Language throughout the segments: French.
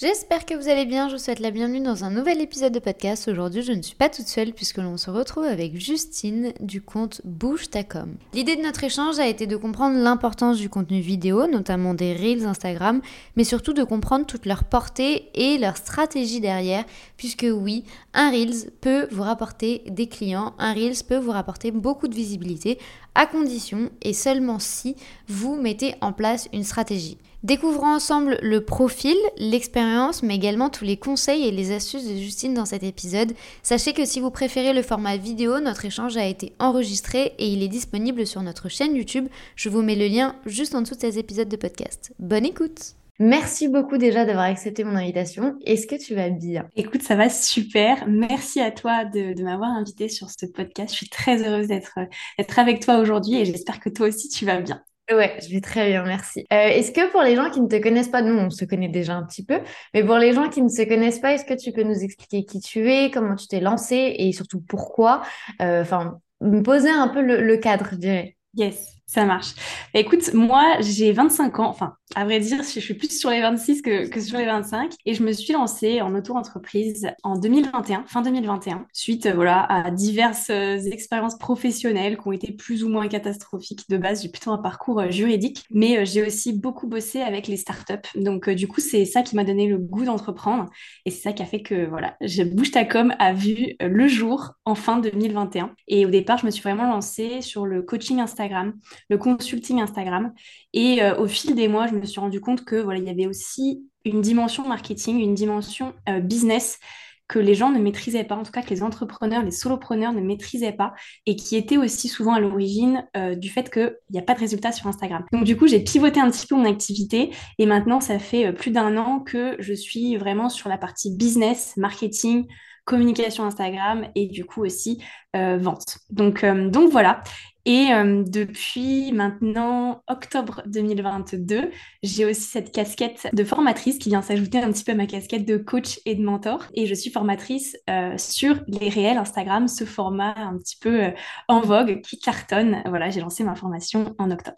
J'espère que vous allez bien, je vous souhaite la bienvenue dans un nouvel épisode de podcast. Aujourd'hui, je ne suis pas toute seule puisque l'on se retrouve avec Justine du compte Bouge ta com. L'idée de notre échange a été de comprendre l'importance du contenu vidéo, notamment des Reels Instagram, mais surtout de comprendre toute leur portée et leur stratégie derrière, puisque oui, un Reels peut vous rapporter des clients, un Reels peut vous rapporter beaucoup de visibilité, à condition et seulement si vous mettez en place une stratégie. Découvrons ensemble le profil, l'expérience, mais également tous les conseils et les astuces de Justine dans cet épisode. Sachez que si vous préférez le format vidéo, notre échange a été enregistré et il est disponible sur notre chaîne YouTube. Je vous mets le lien juste en dessous de ces épisodes de podcast. Bonne écoute Merci beaucoup déjà d'avoir accepté mon invitation. Est-ce que tu vas bien? Écoute, ça va super. Merci à toi de, m'avoir invité sur ce podcast. Je suis très heureuse d'être avec toi aujourd'hui et j'espère que toi aussi tu vas bien. Ouais, je vais très bien, merci. Euh, est-ce que pour les gens qui ne te connaissent pas, nous on se connaît déjà un petit peu, mais pour les gens qui ne se connaissent pas, est-ce que tu peux nous expliquer qui tu es, comment tu t'es lancé et surtout pourquoi? Euh, Enfin, me poser un peu le, le cadre, je dirais. Yes, ça marche. Bah, écoute, moi, j'ai 25 ans. Enfin, à vrai dire, je suis plus sur les 26 que, sur les 25. Et je me suis lancée en auto-entreprise en 2021, fin 2021, suite euh, voilà, à diverses euh, expériences professionnelles qui ont été plus ou moins catastrophiques. De base, j'ai plutôt un parcours euh, juridique, mais j'ai aussi beaucoup bossé avec les startups. Donc, du coup, c'est ça qui m'a donné le goût d'entreprendre. Et c'est ça qui a fait que voilà, Bouge a vu le jour en fin 2021. Et au départ, je me suis vraiment lancée sur le coaching Instagram, le consulting Instagram. Et au fil des mois, je me suis rendu compte que voilà, il y avait aussi une dimension marketing, une dimension euh, business que les gens ne maîtrisaient pas, en tout cas que les entrepreneurs, les solopreneurs ne maîtrisaient pas, et qui était aussi souvent à l'origine euh, du fait qu'il n'y a pas de résultats sur Instagram. Donc du coup, j'ai pivoté un petit peu mon activité, et maintenant, ça fait euh, plus d'un an que je suis vraiment sur la partie business, marketing, communication Instagram et du coup aussi vente. Donc, donc voilà. Et euh, depuis maintenant octobre 2022, j'ai aussi cette casquette de formatrice qui vient s'ajouter un petit peu à ma casquette de coach et de mentor. Et je suis formatrice euh, sur les réels Instagram, ce format un petit peu euh, en vogue qui cartonne. Voilà, j'ai lancé ma formation en octobre.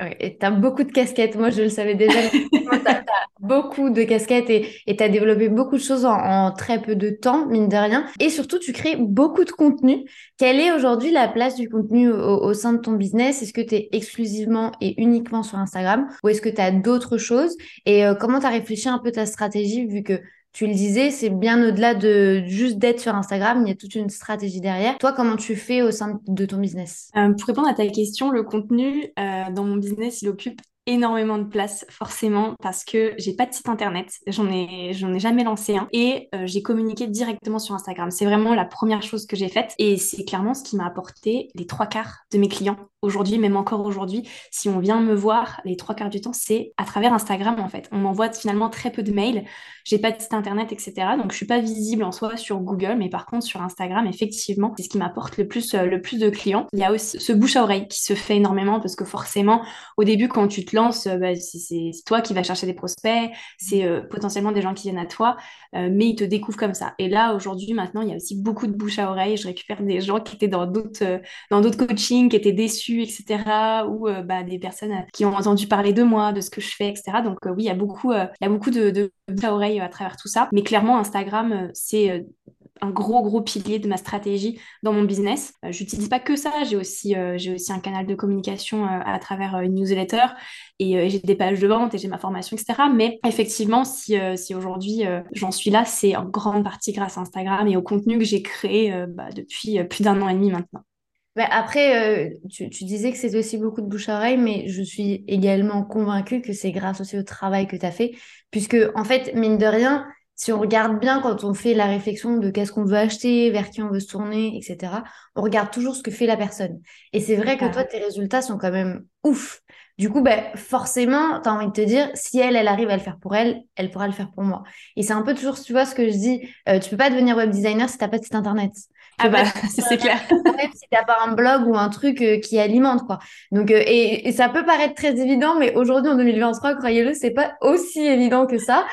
Ouais, et tu as beaucoup de casquettes. Moi, je le savais déjà. tu as, beaucoup de casquettes et tu as développé beaucoup de choses en, très peu de temps, mine de rien. Et surtout, tu crées beaucoup de contenu. Quelle est aujourd'hui la place du contenu au, sein de ton business? Est-ce que tu es exclusivement et uniquement sur Instagram ou est-ce que tu as d'autres choses? Et euh, comment tu as réfléchi un peu ta stratégie vu que tu le disais, c'est bien au-delà de juste d'être sur Instagram, il y a toute une stratégie derrière. Toi, comment tu fais au sein de ton business? Euh, Pour répondre à ta question, le contenu euh, dans mon business, il occupe énormément de place forcément parce que j'ai pas de site internet, j'en ai j'en ai jamais lancé un et euh, j'ai communiqué directement sur Instagram. C'est vraiment la première chose que j'ai faite et c'est clairement ce qui m'a apporté les trois quarts de mes clients aujourd'hui, même encore aujourd'hui. Si on vient me voir les trois quarts du temps, c'est à travers Instagram en fait. On m'envoie finalement très peu de mails, j'ai pas de site internet, etc. Donc je suis pas visible en soi sur Google, mais par contre sur Instagram, effectivement, c'est ce qui m'apporte le plus euh, le plus de clients. Il y a aussi ce bouche à oreille qui se fait énormément parce que forcément au début quand tu te euh, bah, c'est toi qui vas chercher des prospects, c'est euh, potentiellement des gens qui viennent à toi, euh, mais ils te découvrent comme ça. Et là, aujourd'hui, maintenant, il y a aussi beaucoup de bouche à oreille. Je récupère des gens qui étaient dans d'autres coachings, qui étaient déçus, etc. Ou bah, des personnes qui ont entendu parler de moi, de ce que je fais, etc. Donc oui, il y a beaucoup, il beaucoup de bouche à oreille à travers tout ça. Mais clairement, Instagram, c'est un gros gros pilier de ma stratégie dans mon business. Je J'utilise pas que ça, j'ai aussi j'ai aussi un canal de communication à travers une newsletter et, euh, j'ai des pages de vente et j'ai ma formation, etc. Mais effectivement, si, euh, si aujourd'hui euh, j'en suis là, c'est en grande partie grâce à Instagram et au contenu que j'ai créé bah, depuis plus d'un an et demi maintenant. Bah, après, tu, tu, disais que c'était aussi beaucoup de bouche à oreille, mais je suis également convaincue que c'est grâce aussi au travail que tu as fait, puisque en fait, mine de rien, si on regarde bien quand on fait la réflexion de qu'est-ce qu'on veut acheter, vers qui on veut se tourner, etc., on regarde toujours ce que fait la personne. Et c'est vrai que toi, tes résultats sont quand même ouf. Du coup, ben, forcément, tu as envie de te dire, si elle, elle arrive à le faire pour elle, elle pourra le faire pour moi. Et c'est un peu toujours, tu vois, ce que je dis, euh, tu peux pas devenir web designer si tu n'as pas de site internet. Ah bah, c'est clair. Même si t'as pas un blog ou un truc euh, qui alimente, quoi. Donc, euh, et, ça peut paraître très évident, mais aujourd'hui, en 2023, croyez-le, c'est pas aussi évident que ça.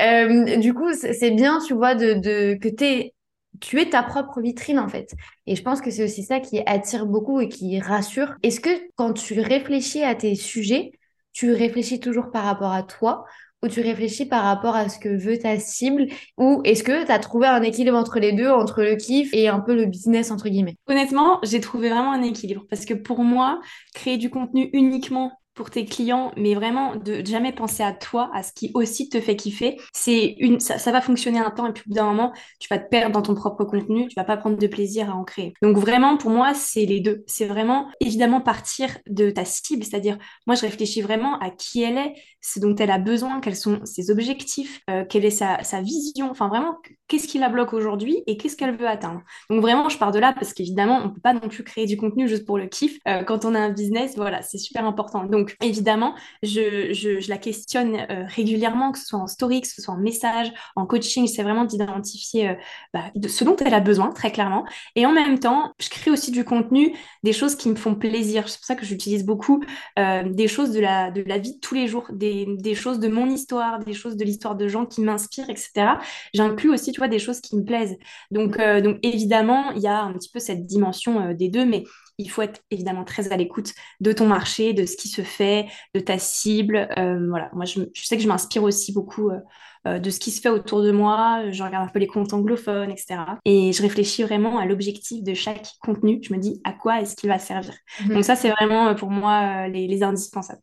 Euh, du coup, c'est bien, tu vois, de, de que t'es tu es ta propre vitrine en fait. Et je pense que c'est aussi ça qui attire beaucoup et qui rassure. Est-ce que quand tu réfléchis à tes sujets, tu réfléchis toujours par rapport à toi ou tu réfléchis par rapport à ce que veut ta cible Ou est-ce que tu as trouvé un équilibre entre les deux, entre le kiff et un peu le business, entre guillemets? Honnêtement, j'ai trouvé vraiment un équilibre parce que pour moi, créer du contenu uniquement pour tes clients, mais vraiment de jamais penser à toi, à ce qui aussi te fait kiffer. C'est une, ça, va fonctionner un temps et puis d'un moment, tu vas te perdre dans ton propre contenu, tu vas pas prendre de plaisir à en créer. Donc vraiment, pour moi, c'est les deux. C'est vraiment évidemment partir de ta cible, c'est-à-dire moi, je réfléchis vraiment à qui elle est, ce dont elle a besoin, quels sont ses objectifs, euh, quelle est sa, sa vision, enfin vraiment, qu'est-ce qui la bloque aujourd'hui et qu'est-ce qu'elle veut atteindre. Donc vraiment, je pars de là parce qu'évidemment, on peut pas non plus créer du contenu juste pour le kiff. Euh, quand on a un business, voilà, c'est super important. Donc évidemment, je, la questionne euh, régulièrement, que ce soit en story, que ce soit en message, en coaching. C'est vraiment d'identifier euh, bah, ce dont elle a besoin, très clairement. Et en même temps, je crée aussi du contenu, des choses qui me font plaisir. C'est pour ça que j'utilise beaucoup des choses de la, de la vie de tous les jours, des, des choses de mon histoire, des choses de l'histoire de gens qui m'inspirent, etc. J'inclus aussi, tu vois, des choses qui me plaisent. Donc, donc évidemment, il y a un petit peu cette dimension des deux, mais il faut être évidemment très à l'écoute de ton marché, de ce qui se fait, de ta cible. Euh, voilà, moi, je, sais que je m'inspire aussi beaucoup euh, euh, de ce qui se fait autour de moi. Je regarde un peu les comptes anglophones, etc. Et je réfléchis vraiment à l'objectif de chaque contenu. Je me dis à quoi est-ce qu'il va servir? Mhm. Donc ça, c'est vraiment pour moi les, les indispensables.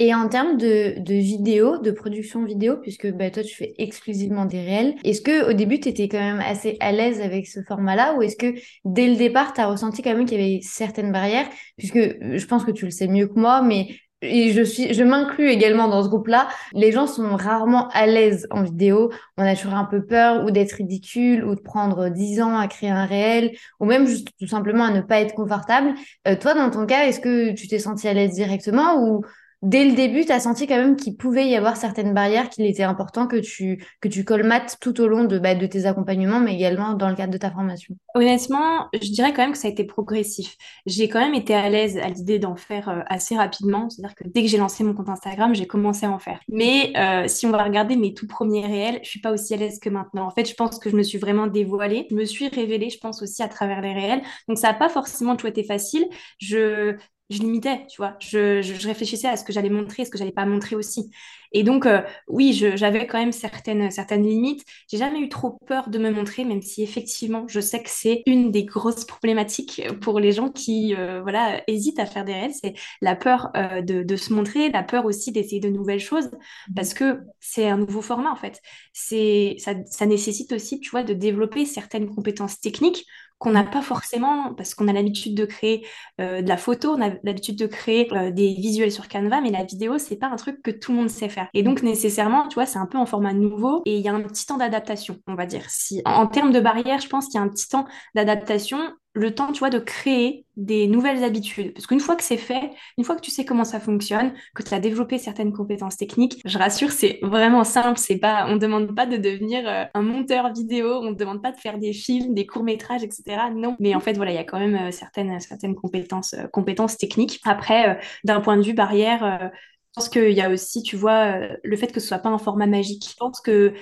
Et en termes de, de vidéo, de production vidéo, puisque bah, toi tu fais exclusivement des réels, est-ce que au début tu étais quand même assez à l'aise avec ce format-là ou est-ce que dès le départ tu as ressenti quand même qu'il y avait certaines barrières? Puisque euh, je pense que tu le sais mieux que moi, mais et je suis, je m'inclus également dans ce groupe-là. Les gens sont rarement à l'aise en vidéo. On a toujours un peu peur ou d'être ridicule ou de prendre 10 ans à créer un réel ou même juste tout simplement à ne pas être confortable. Euh, toi, dans ton cas, est-ce que tu t'es senti à l'aise directement ou dès le début, tu as senti quand même qu'il pouvait y avoir certaines barrières, qu'il était important que tu, que tu colmates tout au long de, bah, de tes accompagnements, mais également dans le cadre de ta formation Honnêtement, je dirais quand même que ça a été progressif. J'ai quand même été à l'aise à l'idée d'en faire euh, assez rapidement. C'est-à-dire que dès que j'ai lancé mon compte Instagram, j'ai commencé à en faire. Mais euh, si on va regarder mes tout premiers réels, je suis pas aussi à l'aise que maintenant. En fait, je pense que je me suis vraiment dévoilée. Je me suis révélée, je pense aussi à travers les réels. Donc ça n'a pas forcément toujours été facile. Je, je limitais, tu vois. Je, je, réfléchissais à ce que j'allais montrer, ce que j'allais pas montrer aussi. Et donc, euh, oui, j'avais quand même certaines, certaines limites. J'ai jamais eu trop peur de me montrer, même si effectivement, je sais que c'est une des grosses problématiques pour les gens qui, euh, voilà, hésitent à faire des réels. C'est la peur euh, de, de, se montrer, la peur aussi d'essayer de nouvelles choses, mmh. parce que c'est un nouveau format, en fait. C'est, ça, ça nécessite aussi, tu vois, de développer certaines compétences techniques qu'on n'a pas forcément, parce qu'on a l'habitude de créer euh, de la photo, on a l'habitude de créer euh, des visuels sur Canva, mais la vidéo, c'est pas un truc que tout le monde sait faire. Et donc, nécessairement, tu vois, c'est un peu en format nouveau et il y a un petit temps d'adaptation, on va dire. Si, en termes de barrière, je pense qu'il y a un petit temps d'adaptation le temps, tu vois, de créer des nouvelles habitudes. Parce qu'une fois que c'est fait, une fois que tu sais comment ça fonctionne, que tu as développé certaines compétences techniques, je rassure, c'est vraiment simple. C'est pas, on demande pas de devenir euh, un monteur vidéo, on demande pas de faire des films, des courts-métrages, etc. Non. Mais en fait, voilà, il y a quand même euh, certaines, certaines compétences, euh, compétences techniques. Après, d'un point de vue barrière, je pense qu'il y a aussi, tu vois, le fait que ce soit pas un format magique. Je pense que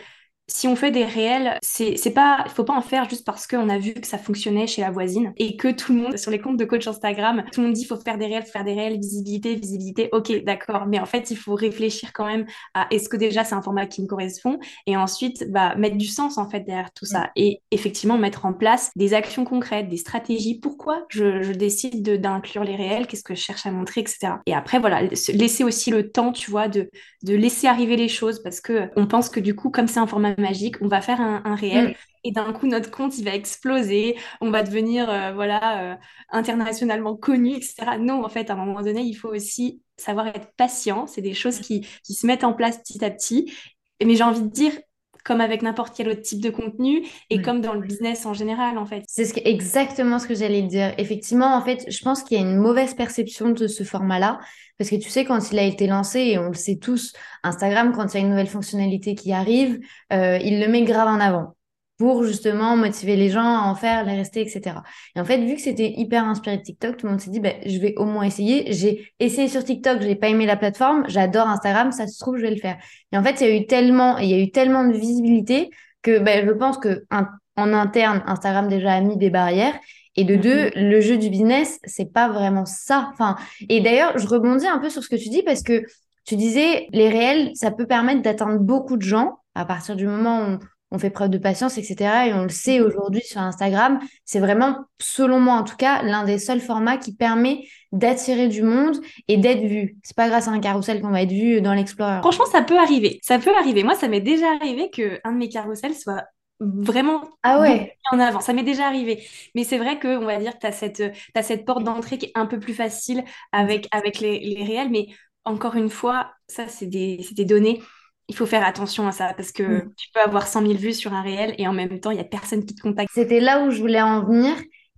si on fait des réels, c'est, pas, il faut pas en faire juste parce qu'on a vu que ça fonctionnait chez la voisine et que tout le monde, sur les comptes de coach Instagram, tout le monde dit faut faire des réels, faire des réels, visibilité, visibilité. Ok, d'accord. Mais en fait, il faut réfléchir quand même à est-ce que déjà c'est un format qui me correspond? Et ensuite, bah, mettre du sens en fait derrière tout ça et effectivement mettre en place des actions concrètes, des stratégies. Pourquoi je, je décide d'inclure les réels, qu'est-ce que je cherche à montrer, etc. Et après, voilà, laisser aussi le temps, tu vois, de, de laisser arriver les choses parce que on pense que du coup, comme c'est un format magique, on va faire un, réel mm. et d'un coup notre compte il va exploser, on va devenir euh, voilà euh, internationalement connu, etc. Non, en fait, à un moment donné, il faut aussi savoir être patient. C'est des choses qui, qui se mettent en place petit à petit. Mais j'ai envie de dire, comme avec n'importe quel autre type de contenu et comme dans le business en général, en fait. C'est ce exactement ce que j'allais dire. Effectivement, en fait, je pense qu'il y a une mauvaise perception de ce format-là. Parce que tu sais, quand il a été lancé, et on le sait tous, Instagram, quand il y a une nouvelle fonctionnalité qui arrive, euh, il le met grave en avant pour justement motiver les gens à en faire, les rester, etc. Et en fait, vu que c'était hyper inspiré de TikTok, tout le monde s'est dit, bah, je vais au moins essayer. J'ai essayé sur TikTok, j'ai pas aimé la plateforme, j'adore Instagram, ça se trouve, je vais le faire. Et en fait, il y a eu tellement, il y a eu tellement de visibilité que bah, je pense que en interne, Instagram déjà a mis des barrières. Et de deux, mm-hmm. le jeu du business, c'est pas vraiment ça. Enfin, et d'ailleurs, je rebondis un peu sur ce que tu dis parce que tu disais, les réels, ça peut permettre d'atteindre beaucoup de gens à partir du moment où on fait preuve de patience, etc. Et on le sait mm-hmm. aujourd'hui sur Instagram, c'est vraiment, selon moi en tout cas, l'un des seuls formats qui permet d'attirer du monde et d'être vu. C'est pas grâce à un carrousel qu'on va être vu dans l'Explorer. Franchement, ça peut arriver. Ça peut arriver. Moi, ça m'est déjà arrivé que un de mes carousels soit vraiment ah ouais. en avant. Ça m'est déjà arrivé. Mais c'est vrai que on va dire que tu as cette, as cette porte d'entrée qui est un peu plus facile avec, avec les, les réels. Mais encore une fois, ça, c'est des, des, données. Il faut faire attention à ça parce que mm. tu peux avoir 100 000 vues sur un réel et en même temps, il n'y a personne qui te contacte. C'était là où je voulais en venir.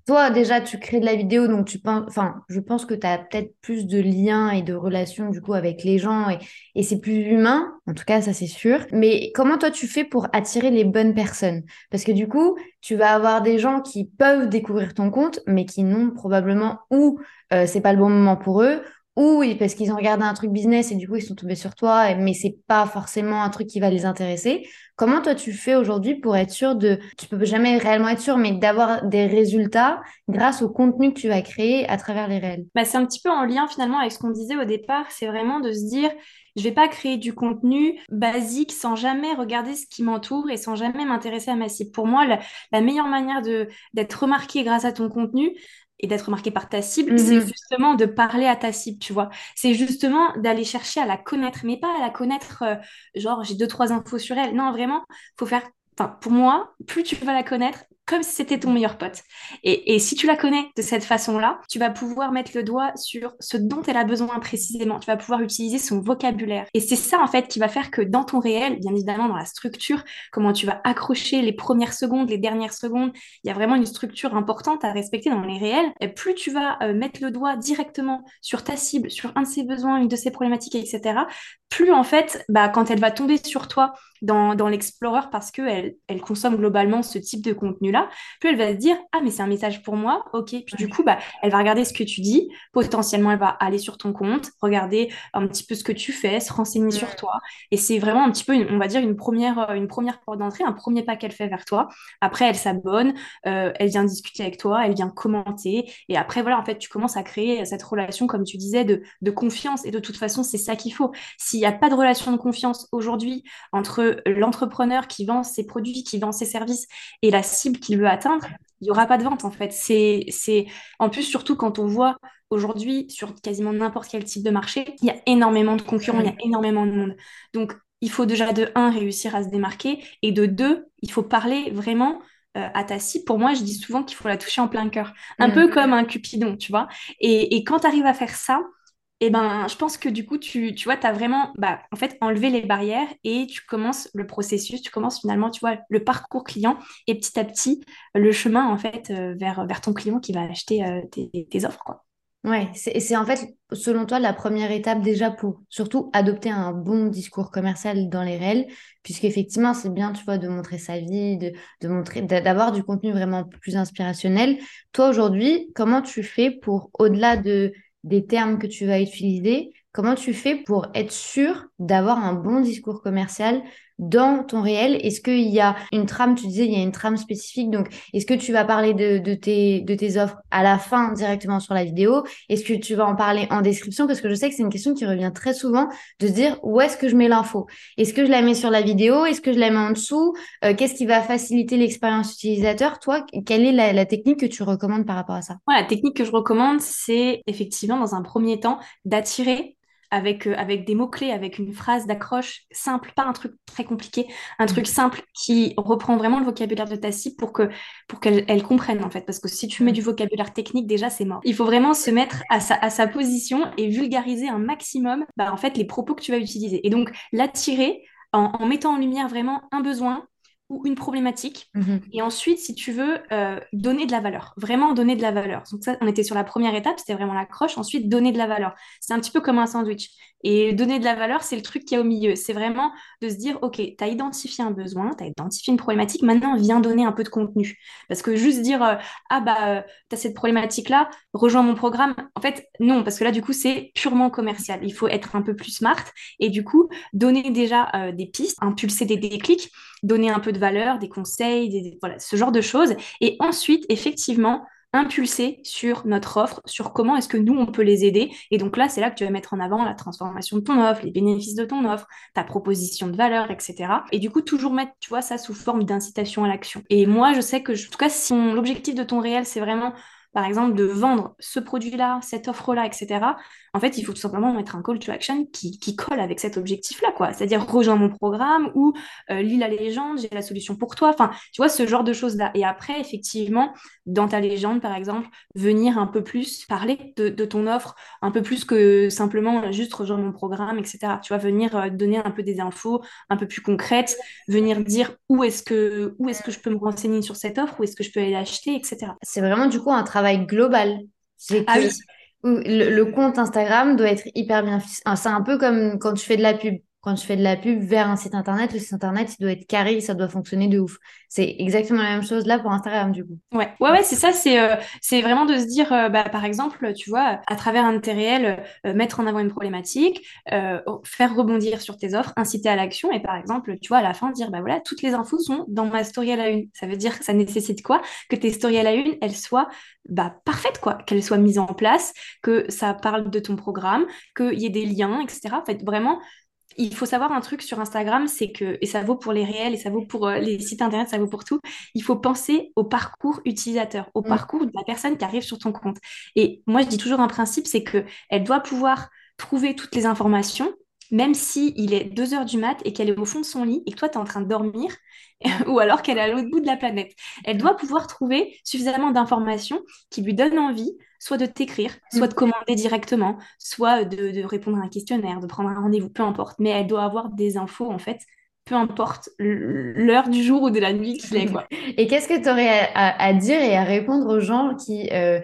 Toi, déjà, tu crées de la vidéo, donc tu penses, enfin, je pense que tu as peut-être plus de liens et de relations, du coup, avec les gens et, et c'est plus humain. En tout cas, ça, c'est sûr. Mais comment toi, tu fais pour attirer les bonnes personnes? Parce que du coup, tu vas avoir des gens qui peuvent découvrir ton compte, mais qui n'ont probablement ou euh, c'est pas le bon moment pour eux, ou oui, parce qu'ils ont regardé un truc business et du coup ils sont tombés sur toi, mais c'est pas forcément un truc qui va les intéresser. Comment toi tu fais aujourd'hui pour être sûr de, tu peux jamais réellement être sûr, mais d'avoir des résultats grâce au contenu que tu vas créer à travers les réels? Bah, C'est un petit peu en lien finalement avec ce qu'on disait au départ, c'est vraiment de se dire, je vais pas créer du contenu basique sans jamais regarder ce qui m'entoure et sans jamais m'intéresser à ma cible. Pour moi, la, la meilleure manière d'être remarqué grâce à ton contenu, et d'être marqué par ta cible, c'est mhm. justement de parler à ta cible, tu vois. C'est justement d'aller chercher à la connaître, mais pas à la connaître, euh, genre j'ai deux, trois infos sur elle. Non, vraiment, faut faire Enfin, pour moi, plus tu vas la connaître, comme si c'était ton meilleur pote. Et, si tu la connais de cette façon-là, tu vas pouvoir mettre le doigt sur ce dont elle a besoin précisément. Tu vas pouvoir utiliser son vocabulaire. Et c'est ça, en fait, qui va faire que dans ton réel, bien évidemment, dans la structure, comment tu vas accrocher les premières secondes, les dernières secondes, il y a vraiment une structure importante à respecter dans les réels. Et plus tu vas euh, mettre le doigt directement sur ta cible, sur un de ses besoins, une de ses problématiques, etc., plus, en fait, bah, quand elle va tomber sur toi dans, l'Explorer parce qu'elle elle consomme globalement ce type de contenu là plus elle va se dire ah mais c'est un message pour moi, ok. Puis du coup bah elle va regarder ce que tu dis, potentiellement elle va aller sur ton compte, regarder un petit peu ce que tu fais, se renseigner sur toi. Et c'est vraiment un petit peu, on va dire une première une première porte d'entrée, un premier pas qu'elle fait vers toi. Après elle s'abonne, euh, elle vient discuter avec toi, elle vient commenter et après voilà en fait tu commences à créer cette relation comme tu disais de, de confiance et de toute façon c'est ça qu'il faut. S'il n'y a pas de relation de confiance aujourd'hui entre l'entrepreneur qui vend ses produits, qui vend ses services et la cible qu'il veut atteindre, il n'y aura pas de vente en fait. C'est, c'est... En plus, surtout quand on voit aujourd'hui sur quasiment n'importe quel type de marché, il y a énormément de concurrents, il y a énormément de monde. Donc, il faut déjà de un, réussir à se démarquer et de deux, il faut parler vraiment euh, à ta cible. Pour moi, je dis souvent qu'il faut la toucher en plein cœur. Un peu comme un cupidon, tu vois. Et, et quand tu arrives à faire ça, et eh ben, je pense que du coup, tu, tu vois, tu as vraiment bah, en fait, enlevé les barrières et tu commences le processus, tu commences finalement, tu vois, le parcours client et petit à petit, le chemin en fait euh, vers, vers ton client qui va acheter euh, tes, offres. Quoi. Ouais, c'est en fait, selon toi, la première étape déjà pour surtout adopter un bon discours commercial dans les réels, puisqu'effectivement, c'est bien, tu vois, de montrer sa vie, de, de montrer, d'avoir du contenu vraiment plus inspirationnel. Toi, aujourd'hui, comment tu fais pour, au-delà de des termes que tu vas utiliser, comment tu fais pour être sûr d'avoir un bon discours commercial dans ton réel? Est-ce qu'il y a une trame, tu disais, il y a une trame spécifique, donc est-ce que tu vas parler de, tes, offres à la fin directement sur la vidéo? Est-ce que tu vas en parler en description? Parce que je sais que c'est une question qui revient très souvent de dire où est-ce que je mets l'info? Est-ce que je la mets sur la vidéo? Est-ce que je la mets en dessous? Euh, Qu'est-ce qui va faciliter l'expérience utilisateur? Toi, quelle est la, technique que tu recommandes par rapport à ça? La technique que je recommande, c'est effectivement dans un premier temps d'attirer avec, euh, avec des mots-clés, avec une phrase d'accroche simple, pas un truc très compliqué, un truc simple qui reprend vraiment le vocabulaire de ta cible pour que pour qu'elle elle comprenne en fait. Parce que si tu mets du vocabulaire technique, déjà c'est mort. Il faut vraiment se mettre à sa, à sa position et vulgariser un maximum bah, en fait les propos que tu vas utiliser. Et donc l'attirer en, en mettant en lumière vraiment un besoin, ou une problématique. Mhm. Et ensuite, si tu veux, euh, donner de la valeur. Vraiment donner de la valeur. Donc ça, on était sur la première étape, c'était vraiment l'accroche. Ensuite, donner de la valeur. C'est un petit peu comme un sandwich. Et donner de la valeur, c'est le truc qui est au milieu. C'est vraiment de se dire, OK, tu as identifié un besoin, tu as identifié une problématique, maintenant viens donner un peu de contenu. Parce que juste dire, euh, ah bah, euh, tu as cette problématique-là, rejoins mon programme. En fait, non, parce que là, du coup, c'est purement commercial. Il faut être un peu plus smart et du coup, donner déjà euh, des pistes, impulser des déclics, donner un peu de valeur, des conseils, voilà, ce genre de choses. Et ensuite, effectivement, impulser sur notre offre, sur comment est-ce que nous, on peut les aider. Et donc là, c'est là que tu vas mettre en avant la transformation de ton offre, les bénéfices de ton offre, ta proposition de valeur, etc. Et du coup, toujours mettre, tu vois, ça sous forme d'incitation à l'action. Et moi, je sais que, en tout cas, si l'objectif de ton réel, c'est vraiment par exemple, de vendre ce produit-là, cette offre-là, etc., en fait, il faut tout simplement mettre un call to action qui, colle avec cet objectif-là, quoi. C'est-à-dire, rejoins mon programme ou euh, lis la légende, j'ai la solution pour toi. Enfin, tu vois, ce genre de choses-là. Et après, effectivement, dans ta légende, par exemple, venir un peu plus parler de, ton offre, un peu plus que simplement juste rejoindre mon programme, etc. Tu vois, venir euh, donner un peu des infos un peu plus concrètes, venir dire où est-ce que, où est-ce que je peux me renseigner sur cette offre, où est-ce que je peux aller l'acheter, etc. C'est vraiment, du coup, un travail global. Ah oui le, compte Instagram doit être hyper bien. C'est un peu comme quand tu fais de la pub quand tu fais de la pub vers un site internet, le site internet, il doit être carré, ça doit fonctionner de ouf. C'est exactement la même chose là pour Instagram, du coup. Ouais, ouais, ouais c'est ça, c'est euh, vraiment de se dire, euh, bah, par exemple, tu vois, à travers un de tes réels, euh, mettre en avant une problématique, faire rebondir sur tes offres, inciter à l'action, et par exemple, tu vois, à la fin, dire, bah voilà, toutes les infos sont dans ma story à la une. Ça veut dire que ça nécessite quoi? Que tes stories à la une, elles soient bah, parfaites, quoi, qu'elles soient mises en place, que ça parle de ton programme, qu'il y ait des liens, etc. En fait, vraiment, il faut savoir un truc sur Instagram, c'est que, et ça vaut pour les réels, et ça vaut pour euh, les sites internet, ça vaut pour tout, il faut penser au parcours utilisateur, au mm. parcours de la personne qui arrive sur ton compte. Et moi, je dis toujours un principe, c'est que elle doit pouvoir trouver toutes les informations, même si il est 2 heures du mat et qu'elle est au fond de son lit et que toi, tu es en train de dormir, ou alors qu'elle est à l'autre bout de la planète. Elle doit pouvoir trouver suffisamment d'informations qui lui donnent envie soit de t'écrire, soit de mm. commander directement, soit de, répondre à un questionnaire, de prendre un rendez-vous, peu importe. Mais elle doit avoir des infos, en fait, peu importe l'heure du jour ou de la nuit qu'il est. Quoi. Et qu'est-ce que tu aurais à, dire et à répondre aux gens qui euh,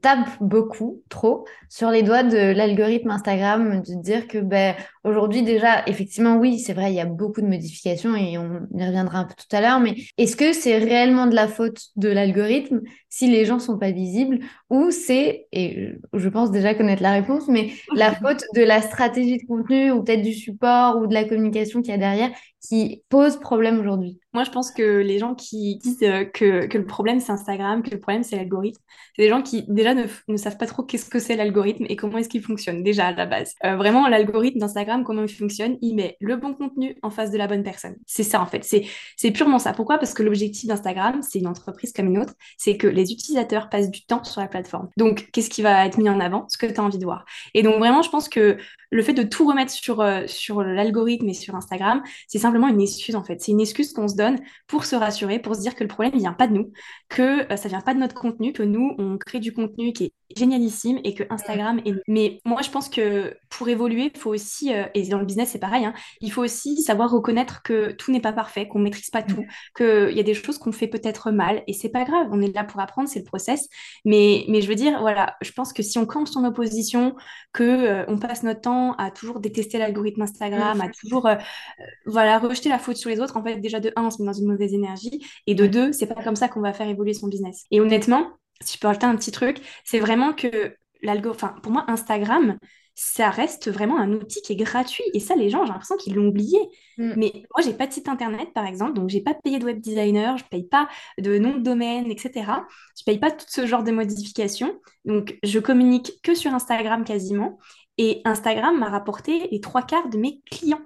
tape beaucoup, trop, sur les doigts de l'algorithme Instagram, de dire que ben, aujourd'hui déjà, effectivement, oui, c'est vrai, il y a beaucoup de modifications et on y reviendra un peu tout à l'heure, mais est-ce que c'est réellement de la faute de l'algorithme si les gens sont pas visibles ou c'est, et je pense déjà connaître la réponse, mais la faute de la stratégie de contenu ou peut-être du support ou de la communication qu'il y a derrière qui pose problème aujourd'hui moi, je pense que les gens qui disent euh, que, que le problème c'est Instagram, que le problème c'est l'algorithme, c'est des gens qui déjà ne, ne savent pas trop qu'est-ce que c'est l'algorithme et comment est-ce qu'il fonctionne déjà à la base. Euh, vraiment, l'algorithme d'Instagram, comment il fonctionne, il met le bon contenu en face de la bonne personne. C'est ça en fait, c'est, c'est purement ça. Pourquoi? Parce que l'objectif d'Instagram, c'est une entreprise comme une autre, c'est que les utilisateurs passent du temps sur la plateforme. Donc, qu'est-ce qui va être mis en avant? Ce que tu as envie de voir. Et donc, vraiment, je pense que le fait de tout remettre sur, euh, sur l'algorithme et sur Instagram, c'est simplement une excuse en fait. C'est une excuse qu'on se donne pour se rassurer, pour se dire que le problème ne vient pas de nous, que euh, ça vient pas de notre contenu, que nous, on crée du contenu qui est génialissime et que Instagram est... Mais moi, je pense que pour évoluer, il faut aussi, euh, et dans le business, c'est pareil, hein, il faut aussi savoir reconnaître que tout n'est pas parfait, qu'on maîtrise pas tout, qu'il y a des choses qu'on fait peut-être mal, et c'est pas grave, on est là pour apprendre, c'est le process. Mais, mais je veux dire, voilà, je pense que si on campe son opposition, que euh, on passe notre temps à toujours détester l'algorithme Instagram, à toujours voilà, rejeter la faute sur les autres, en fait, déjà de un, on se met dans une mauvaise énergie. Et de deux, c'est pas comme ça qu'on va faire évoluer son business. Et honnêtement, si je peux rajouter un petit truc, c'est vraiment que l'algo, enfin, pour moi, Instagram, ça reste vraiment un outil qui est gratuit. Et ça, les gens, j'ai l'impression qu'ils l'ont oublié. Mm. Mais moi, j'ai pas de site internet, par exemple, donc j'ai pas payé de web designer, je paye pas de nom de domaine, etc. Je paye pas tout ce genre de modifications. Donc, je communique que sur Instagram quasiment. Et Instagram m'a rapporté les trois quarts de mes clients.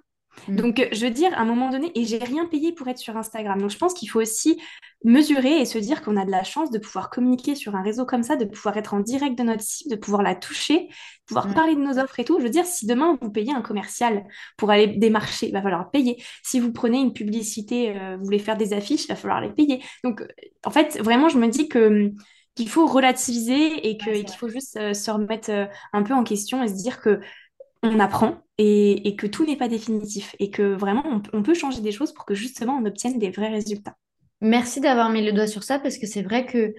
Mm. Donc, je veux dire, à un moment donné, et j'ai rien payé pour être sur Instagram. Donc, je pense qu'il faut aussi mesurer et se dire qu'on a de la chance de pouvoir communiquer sur un réseau comme ça, de pouvoir être en direct de notre cible, de pouvoir la toucher, de pouvoir parler de nos offres et tout. Je veux dire, si demain vous payez un commercial pour aller démarcher, il va falloir payer. Si vous prenez une publicité, euh, vous voulez faire des affiches, il va falloir les payer. Donc, en fait, vraiment, je me dis que qu'il faut relativiser et qu'il faut juste euh, se remettre euh, un peu en question et se dire que on apprend et, que tout n'est pas définitif et que vraiment on, peut changer des choses pour que justement on obtienne des vrais résultats. Merci d'avoir mis le doigt sur ça parce que c'est vrai que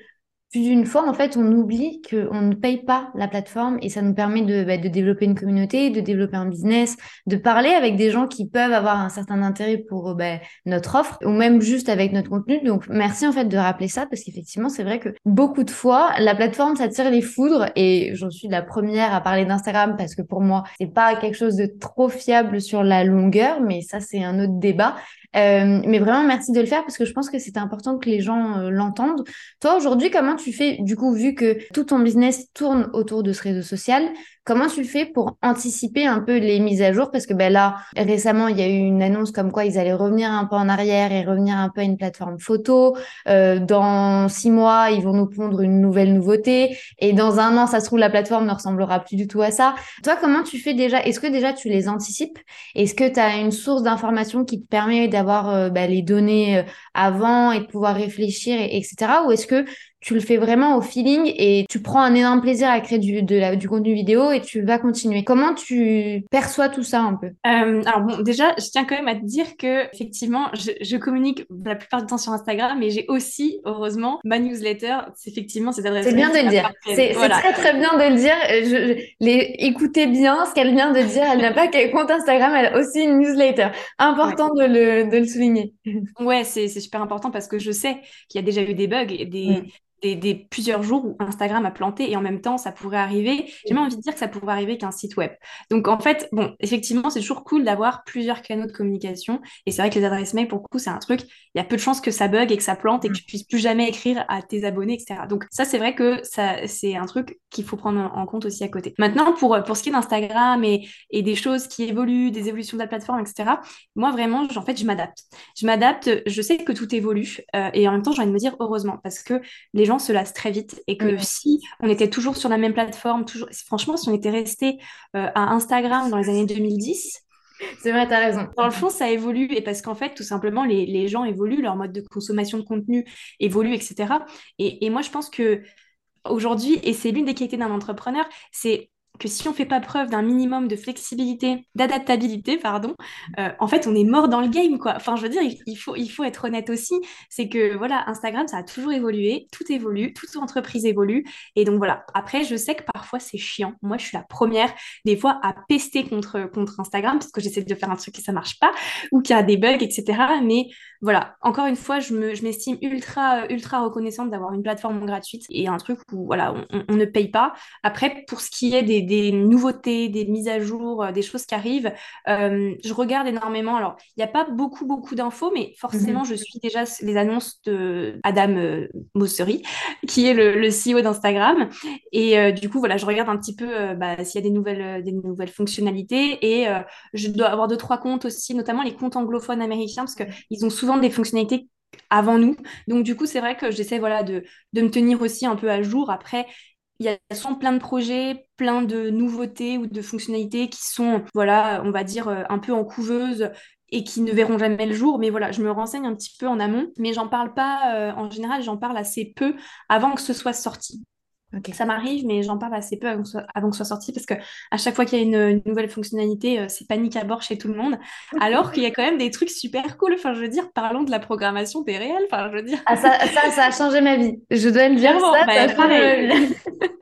plus d'une fois, en fait, on oublie qu'on ne paye pas la plateforme et ça nous permet de, bah, développer une communauté, de développer un business, de parler avec des gens qui peuvent avoir un certain intérêt pour bah, notre offre ou même juste avec notre contenu. Donc, merci en fait de rappeler ça parce qu'effectivement, c'est vrai que beaucoup de fois, la plateforme, ça tire les foudres et j'en suis la première à parler d'Instagram parce que pour moi, c'est pas quelque chose de trop fiable sur la longueur, mais ça, c'est un autre débat. Euh, mais vraiment, merci de le faire parce que je pense que c'est important que les gens euh, l'entendent. Toi, aujourd'hui, comment tu fais, du coup, vu que tout ton business tourne autour de ce réseau social, Comment tu fais pour anticiper un peu les mises à jour? Parce que ben là, récemment, il y a eu une annonce comme quoi ils allaient revenir un peu en arrière et revenir un peu à une plateforme photo. Euh, dans six mois, ils vont nous pondre une nouvelle nouveauté. Et dans un an, ça se trouve, la plateforme ne ressemblera plus du tout à ça. Toi, comment tu fais déjà? Est-ce que déjà tu les anticipes? Est-ce que tu as une source d'information qui te permet d'avoir euh, ben, les données euh, avant et de pouvoir réfléchir, etc. Ou est-ce que tu le fais vraiment au feeling et tu prends un énorme plaisir à créer du, de la, du contenu vidéo et tu vas continuer. Comment tu perçois tout ça un peu? Euh, Alors bon, déjà, je tiens quand même à te dire que effectivement, je, je communique la plupart du temps sur Instagram, mais j'ai aussi, heureusement, ma newsletter. C'est effectivement cette adresse. C'est bien de le dire. C'est très très bien de le dire. Je, les, écoutez bien ce qu'elle vient de dire. Elle n'a pas qu'un compte Instagram, elle a aussi une newsletter. Important de, le, de le souligner. Ouais, c'est super important parce que je sais qu'il y a déjà eu des bugs, des, des, plusieurs jours où Instagram a planté et en même temps ça pourrait arriver. J'ai même envie de dire que ça pourrait arriver qu'un site web. Donc en fait, bon, effectivement, c'est toujours cool d'avoir plusieurs canaux de communication. Et c'est vrai que les adresses mail, pour le coup, c'est un truc, il y a peu de chances que ça bug et que ça plante et que mm. tu puisses plus jamais écrire à tes abonnés, etc. Donc ça, c'est vrai que ça, c'est un truc qu'il faut prendre en compte aussi à côté. Maintenant, pour, pour ce qui est d'Instagram et, et des choses qui évoluent, des évolutions de la plateforme, etc., moi vraiment, en fait, je m'adapte. Je m'adapte, je sais que tout évolue euh, et en même temps, j'ai envie de me dire heureusement parce que les gens se lassent très vite et que si on était toujours sur la même plateforme, toujours, franchement, si on était resté euh, à Instagram dans les années 2010, c'est vrai, tu as raison. Dans le fond, ça évolue et parce qu'en fait, tout simplement, les, les, gens évoluent, leur mode de consommation de contenu évolue, etc. Et, et moi, je pense que aujourd'hui, et c'est l'une des qualités d'un entrepreneur, c'est que si on fait pas preuve d'un minimum de flexibilité, d'adaptabilité, pardon, euh, en fait, on est mort dans le game, quoi. Enfin, je veux dire, il, faut, être honnête aussi. C'est que, voilà, Instagram, ça a toujours évolué, tout évolue, toute entreprise évolue. Et donc, voilà. Après, je sais que parfois, c'est chiant. Moi, je suis la première, des fois, à pester contre, Instagram, parce que j'essaie de faire un truc et ça marche pas, ou qu'il y a des bugs, etc. Mais voilà, encore une fois, je m'estime ultra, ultra reconnaissante d'avoir une plateforme gratuite et un truc où, voilà, on, on ne paye pas. Après, pour ce qui est des des nouveautés, des mises à jour, euh, des choses qui arrivent. Euh, je regarde énormément. Alors, il n'y a pas beaucoup, beaucoup d'infos, mais forcément, mhm. je suis déjà les annonces de Adam euh, Mossery, qui est le, CEO d'Instagram. Et du coup, voilà, je regarde un petit peu bah, s'il y a des nouvelles, des nouvelles fonctionnalités. Et je dois avoir deux, trois comptes aussi, notamment les comptes anglophones américains, parce qu'ils ont souvent des fonctionnalités avant nous. Donc du coup, c'est vrai que j'essaie voilà, de, me tenir aussi un peu à jour. Après, il y a plein de projets, plein de nouveautés ou de fonctionnalités qui sont, voilà, on va dire, euh, un peu en couveuse et qui ne verront jamais le jour. Mais voilà, je me renseigne un petit peu en amont, mais j'en parle pas, euh, en général, j'en parle assez peu avant que ce soit sorti. Ça m'arrive, mais j'en parle assez peu avant que, ce soit, sorti parce que à chaque fois qu'il y a une, nouvelle fonctionnalité, euh, c'est panique à bord chez tout le monde. Alors qu'il y a quand même des trucs super cool. Enfin, je veux dire, parlons de la programmation des réels. Enfin, je veux dire. Ah, ça, ça, ça a changé ma vie. Je dois le dire. ça, bah, ça a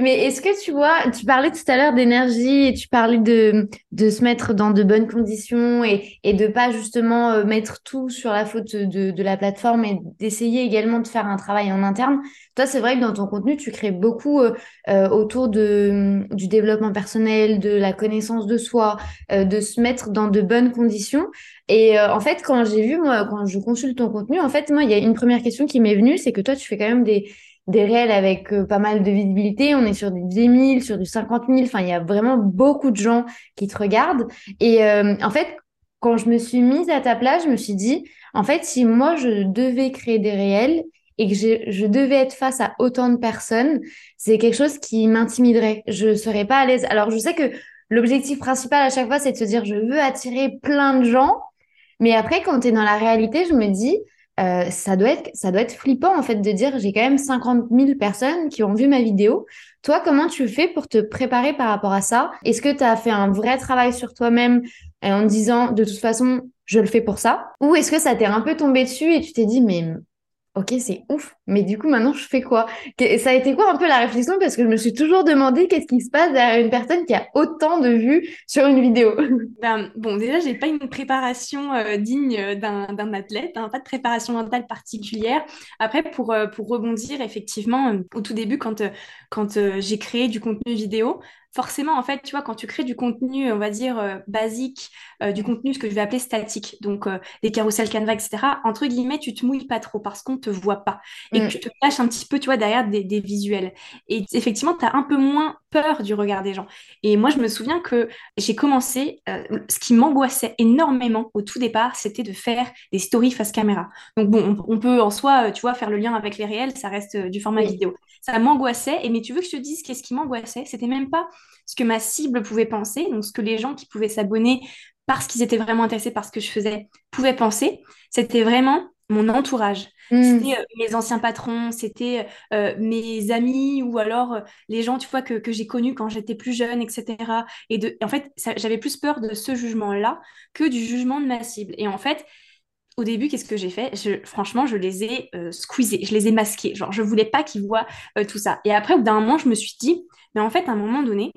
Mais est-ce que tu vois, tu parlais tout à l'heure d'énergie et tu parlais de, de se mettre dans de bonnes conditions et, et de pas justement euh, mettre tout sur la faute de, de la plateforme et d'essayer également de faire un travail en interne. Toi, c'est vrai que dans ton contenu, tu crées beaucoup euh, euh, autour de, du développement personnel, de la connaissance de soi, de se mettre dans de bonnes conditions. Et en fait, quand j'ai vu, moi, quand je consulte ton contenu, en fait, moi, il y a une première question qui m'est venue, c'est que toi, tu fais quand même des des réels avec euh, pas mal de visibilité. On est sur du 10 000, sur du 50 000. Enfin, il y a vraiment beaucoup de gens qui te regardent. Et euh, en fait, quand je me suis mise à ta place, je me suis dit, en fait, si moi, je devais créer des réels et que je, je devais être face à autant de personnes, c'est quelque chose qui m'intimiderait. Je serais pas à l'aise. Alors, je sais que l'objectif principal à chaque fois, c'est de se dire, je veux attirer plein de gens. Mais après, quand tu es dans la réalité, je me dis, euh, ça, doit être, ça doit être flippant en fait de dire j'ai quand même 50 000 personnes qui ont vu ma vidéo. Toi, comment tu fais pour te préparer par rapport à ça? Est-ce que tu as fait un vrai travail sur toi-même euh, en disant de toute façon je le fais pour ça? Ou est-ce que ça t'est un peu tombé dessus et tu t'es dit mais Ok, c'est ouf. Mais du coup, maintenant, je fais quoi? Ça a été quoi un peu la réflexion? Parce que je me suis toujours demandé qu'est-ce qui se passe derrière une personne qui a autant de vues sur une vidéo. Ben, bon, déjà, j'ai pas une préparation euh, digne euh, d'un athlète, hein, pas de préparation mentale particulière. Après, pour, euh, pour rebondir, effectivement, au tout début, quand, quand j'ai créé du contenu vidéo, forcément, en fait, tu vois, quand tu crées du contenu, on va dire, euh, basique, euh, du contenu, ce que je vais appeler statique, donc euh, des carousels Canva, etc., entre guillemets, tu te mouilles pas trop parce qu'on te voit pas et que Mm, tu te caches un petit peu, tu vois, derrière des, des visuels. Et effectivement, tu as un peu moins peur du regard des gens. Et moi, je me souviens que j'ai commencé, ce qui m'angoissait énormément au tout départ, c'était de faire des stories face caméra. Donc bon, on, on peut en soi, tu vois, faire le lien avec les réels, ça reste du format Oui. vidéo. Ça m'angoissait, et mais tu veux que je te dise qu'est-ce qui m'angoissait? C'était même pas ce que ma cible pouvait penser, donc ce que les gens qui pouvaient s'abonner parce qu'ils étaient vraiment intéressés par ce que je faisais pouvaient penser. C'était vraiment mon entourage. Mm, C'était euh, mes anciens patrons, c'était euh, mes amis ou alors euh, les gens, tu vois, que, que j'ai connus quand j'étais plus jeune, etc. Et de, en fait, j'avais plus peur de ce jugement-là que du jugement de ma cible. Et en fait, au début, qu'est-ce que j'ai fait? Je- franchement, je les ai squeezés, je les ai masqués. Genre, je voulais pas qu'ils voient tout ça. Et après, au bout d'un moment, je me suis dit, mais en fait, à un moment donné,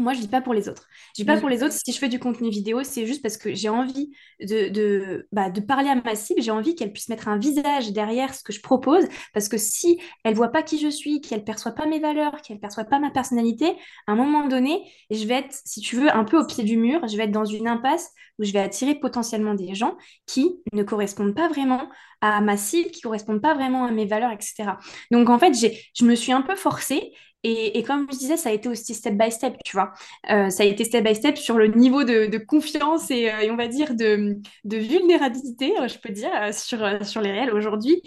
moi, je dis pas pour les autres. Je dis pas pour mm, les autres, si je fais du contenu vidéo, c'est juste parce que j'ai envie de, de, bah, de parler à ma cible, j'ai envie qu'elle puisse mettre un visage derrière ce que je propose, parce que si elle voit pas qui je suis, qu'elle perçoit pas mes valeurs, qu'elle perçoit pas ma personnalité, à un moment donné, je vais être, si tu veux, un peu au pied du mur, je vais être dans une impasse où je vais attirer potentiellement des gens qui ne correspondent pas vraiment à ma cible, qui correspondent pas vraiment à mes valeurs, etc. Donc en fait, je me suis un peu forcée et, et comme je disais, ça a été aussi step by step, tu vois. Euh, ça a été step by step sur le niveau de, de confiance et, euh, et on va dire de, de vulnérabilité, euh, je peux dire, sur, sur les réels. Aujourd'hui,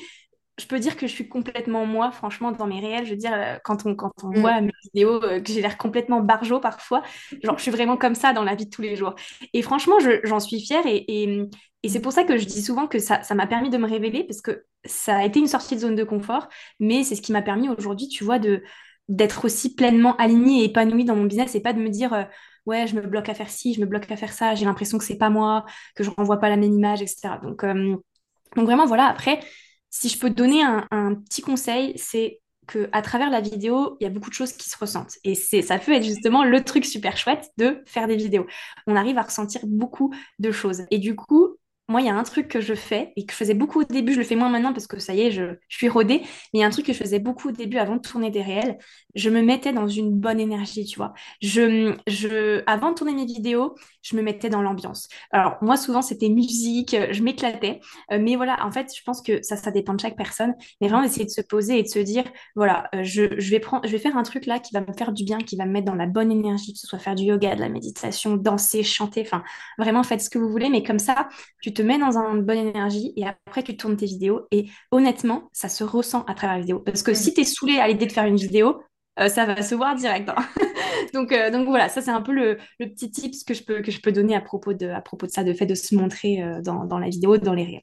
je peux dire que je suis complètement moi, franchement, dans mes réels. Je veux dire, quand on, quand on mm. voit mes vidéos, que j'ai l'air complètement barjot parfois, genre, je suis vraiment comme ça dans la vie de tous les jours. Et franchement, je- j'en suis fière et, et, et c'est pour ça que je dis souvent que ça, ça m'a permis de me révéler parce que ça a été une sortie de zone de confort, mais c'est ce qui m'a permis aujourd'hui, tu vois, de d'être aussi pleinement alignée et épanouie dans mon business et pas de me dire euh, ouais je me bloque à faire ci, je me bloque à faire ça, j'ai l'impression que c'est pas moi, que je renvoie pas la même image, etc. Donc, euh, donc vraiment voilà, après, si je peux te donner un, un petit conseil, c'est que à travers la vidéo, il y a beaucoup de choses qui se ressentent. Et c'est, ça peut être justement le truc super chouette de faire des vidéos. On arrive à ressentir beaucoup de choses. Et du coup, moi, il y a un truc que je fais et que je faisais beaucoup au début, je le fais moins maintenant parce que ça y est, je, suis rodée, mais il y a un truc que je faisais beaucoup au début avant de tourner des réels, je me mettais dans une bonne énergie, tu vois. Je, avant de tourner mes vidéos, je me mettais dans l'ambiance. Alors, moi, souvent, c'était musique, je m'éclatais, euh, mais voilà, en fait, je pense que ça, ça dépend de chaque personne, mais vraiment essayer de se poser et de se dire, voilà, euh, je, je vais prendre, je vais faire un truc là qui va me faire du bien, qui va me mettre dans la bonne énergie, que ce soit faire du yoga, de la méditation, danser, chanter, enfin, vraiment, faites ce que vous voulez, mais comme ça, tu te mets dans une bonne énergie et après tu tournes tes vidéos et honnêtement, ça se ressent à travers la vidéo. Parce que si tu es saoulé à l'idée de faire une vidéo, euh, ça va se voir direct. hein. donc, euh, donc voilà, ça c'est un peu le, le petit tips que je peux, que je peux donner à propos de, à propos de ça, de fait de se montrer euh, dans, dans la vidéo, dans les réels.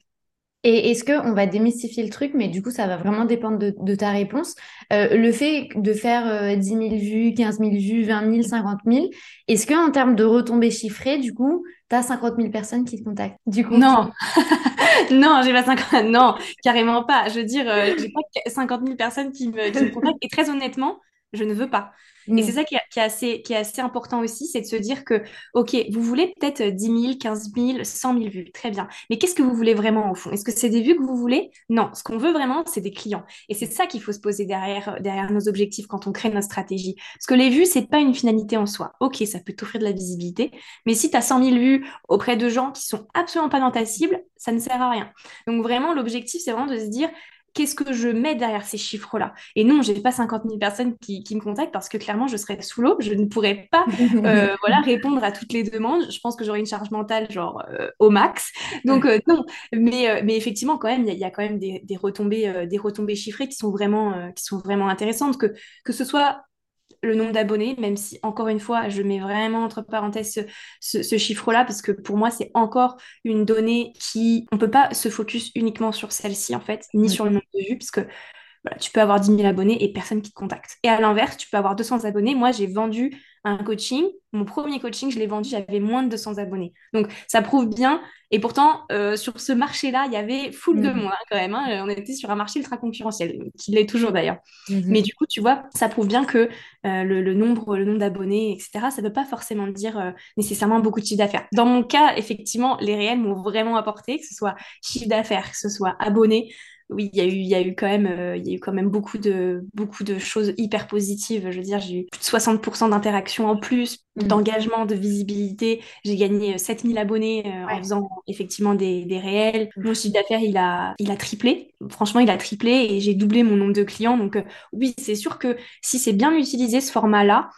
Et est-ce qu'on va démystifier le truc, mais du coup, ça va vraiment dépendre de, de ta réponse. Le fait de faire euh, 10 000 vues, 15 000 vues, 20 000, 50 000, est-ce qu'en termes de retombées chiffrées, du coup, tu as 50 000 personnes qui te contactent? Du coup, Non, non, j'ai pas 50, non, carrément pas. Je veux dire, euh, j'ai pas 50 000 personnes qui me, qui me contactent et très honnêtement, je ne veux pas. Et c'est Mm. ça qui est, assez, qui est assez important aussi, c'est de se dire que, OK, vous voulez peut-être 10 000, 15 000, 100 000 vues, très bien. Mais qu'est-ce que vous voulez vraiment au fond? Est-ce que c'est des vues que vous voulez? Non, ce qu'on veut vraiment, c'est des clients. Et c'est ça qu'il faut se poser derrière, derrière nos objectifs quand on crée notre stratégie. Parce que les vues, c'est pas une finalité en soi. OK, ça peut t'offrir de la visibilité, mais si tu as 100 000 vues auprès de gens qui sont absolument pas dans ta cible, ça ne sert à rien. Donc vraiment, l'objectif, c'est vraiment de se dire, qu'est-ce que je mets derrière ces chiffres-là? Et non, j'ai pas 50 000 personnes qui, qui me contactent parce que clairement, je serais sous l'eau. Je ne pourrais pas euh, voilà, répondre à toutes les demandes. Je pense que j'aurais une charge mentale genre euh, au max. Donc euh, non, mais, mais effectivement, quand même, il y, a- il y a quand même des, des retombées, des retombées chiffrées qui sont vraiment, qui sont vraiment intéressantes. Que, que ce soit le nombre d'abonnés, même si, encore une fois, je mets vraiment entre parenthèses ce, ce- ce chiffre-là, parce que pour moi, c'est encore une donnée qui... On peut pas se focus uniquement sur celle-ci, en fait, ni sur le nombre de vues, parce que voilà, tu peux avoir 10 000 abonnés et personne qui te contacte. Et à l'inverse, tu peux avoir 200 abonnés. Moi, j'ai vendu un coaching. Mon premier coaching, je l'ai vendu, j'avais moins de 200 abonnés. Donc, ça prouve bien. Et pourtant, euh, sur ce marché-là, il y avait full de Mhm. moi quand même. hein. On était sur un marché ultra concurrentiel, qui l'est toujours d'ailleurs. Mhm. Mais du coup, tu vois, ça prouve bien que euh, le, le nombre, le nombre d'abonnés, etc., ça ne veut pas forcément dire euh, nécessairement beaucoup de chiffre d'affaires. Dans mon cas, effectivement, les réels m'ont vraiment apporté, que ce soit chiffre d'affaires, que ce soit abonnés. Oui, il y a eu, il y a eu quand même, euh, il y a eu quand même beaucoup de, beaucoup de choses hyper positives. Je veux dire, j'ai eu plus de 60% d'interactions en plus, Mhm. d'engagement, de visibilité. J'ai gagné euh, 7000 abonnés euh, Ouais. en faisant effectivement des, des réels. Mhm. Mon chiffre d'affaires, il a, il a triplé. Franchement, il a triplé et j'ai doublé mon nombre de clients. Donc, euh, oui, c'est sûr que si c'est bien utilisé, ce format-là,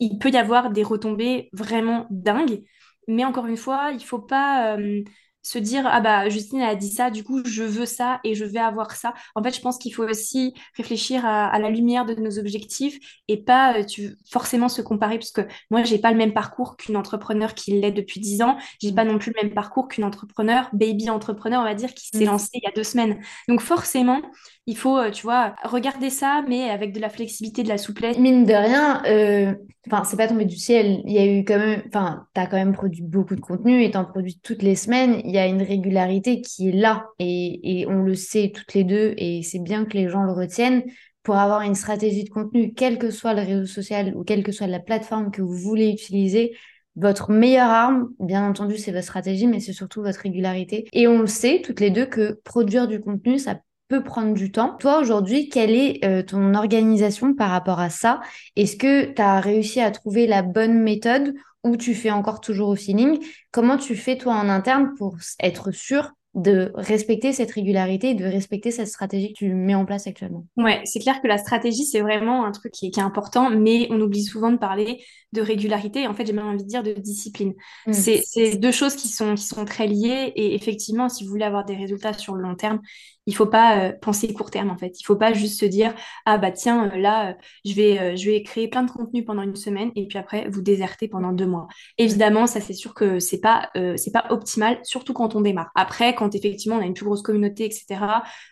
il peut y avoir des retombées vraiment dingues. Mais encore une fois, il faut pas euh, se dire, ah bah, Justine elle a dit ça, du coup, je veux ça et je vais avoir ça. En fait, je pense qu'il faut aussi réfléchir à, à la lumière de nos objectifs et pas euh, tu, forcément se comparer, parce que moi, j'ai pas le même parcours qu'une entrepreneur qui l'est depuis 10 ans. J'ai pas non plus le même parcours qu'une entrepreneur, baby entrepreneur, on va dire, qui s'est Mhm. lancée il y a deux semaines. Donc, forcément, il faut, euh, tu vois, regarder ça, mais avec de la flexibilité, de la souplesse. Mine de rien, euh, enfin, c'est pas tombé du ciel. Il y a eu quand même, enfin, t'as quand même produit beaucoup de contenu et t'en produis toutes les semaines. Il y a une régularité qui est là et, et on le sait toutes les deux et c'est bien que les gens le retiennent. Pour avoir une stratégie de contenu, quel que soit le réseau social ou quelle que soit la plateforme que vous voulez utiliser, votre meilleure arme, bien entendu, c'est votre stratégie, mais c'est surtout votre régularité. Et on le sait toutes les deux que produire du contenu, ça peut prendre du temps. Toi, aujourd'hui, quelle est euh, ton organisation par rapport à ça? Est-ce que tu as réussi à trouver la bonne méthode ou tu fais encore toujours au feeling? Comment tu fais toi en interne pour être sûr de respecter cette régularité et de respecter cette stratégie que tu mets en place actuellement? Ouais, c'est clair que la stratégie, c'est vraiment un truc qui est, qui est important, mais on oublie souvent de parler de régularité. En fait, j'ai même envie de dire de discipline. Mm. C'est, deux choses qui sont, qui sont très liées. Et effectivement, si vous voulez avoir des résultats sur le long terme, il faut pas euh, penser court terme, en fait. Il faut pas juste se dire, ah bah tiens, euh, là, euh, je vais, euh, je vais créer plein de contenu pendant une semaine et puis après, vous déserter pendant deux mois. Évidemment, ça, c'est sûr que c'est pas, c'est pas optimal, surtout quand on démarre. Après, quand effectivement, on a une plus grosse communauté, etc.,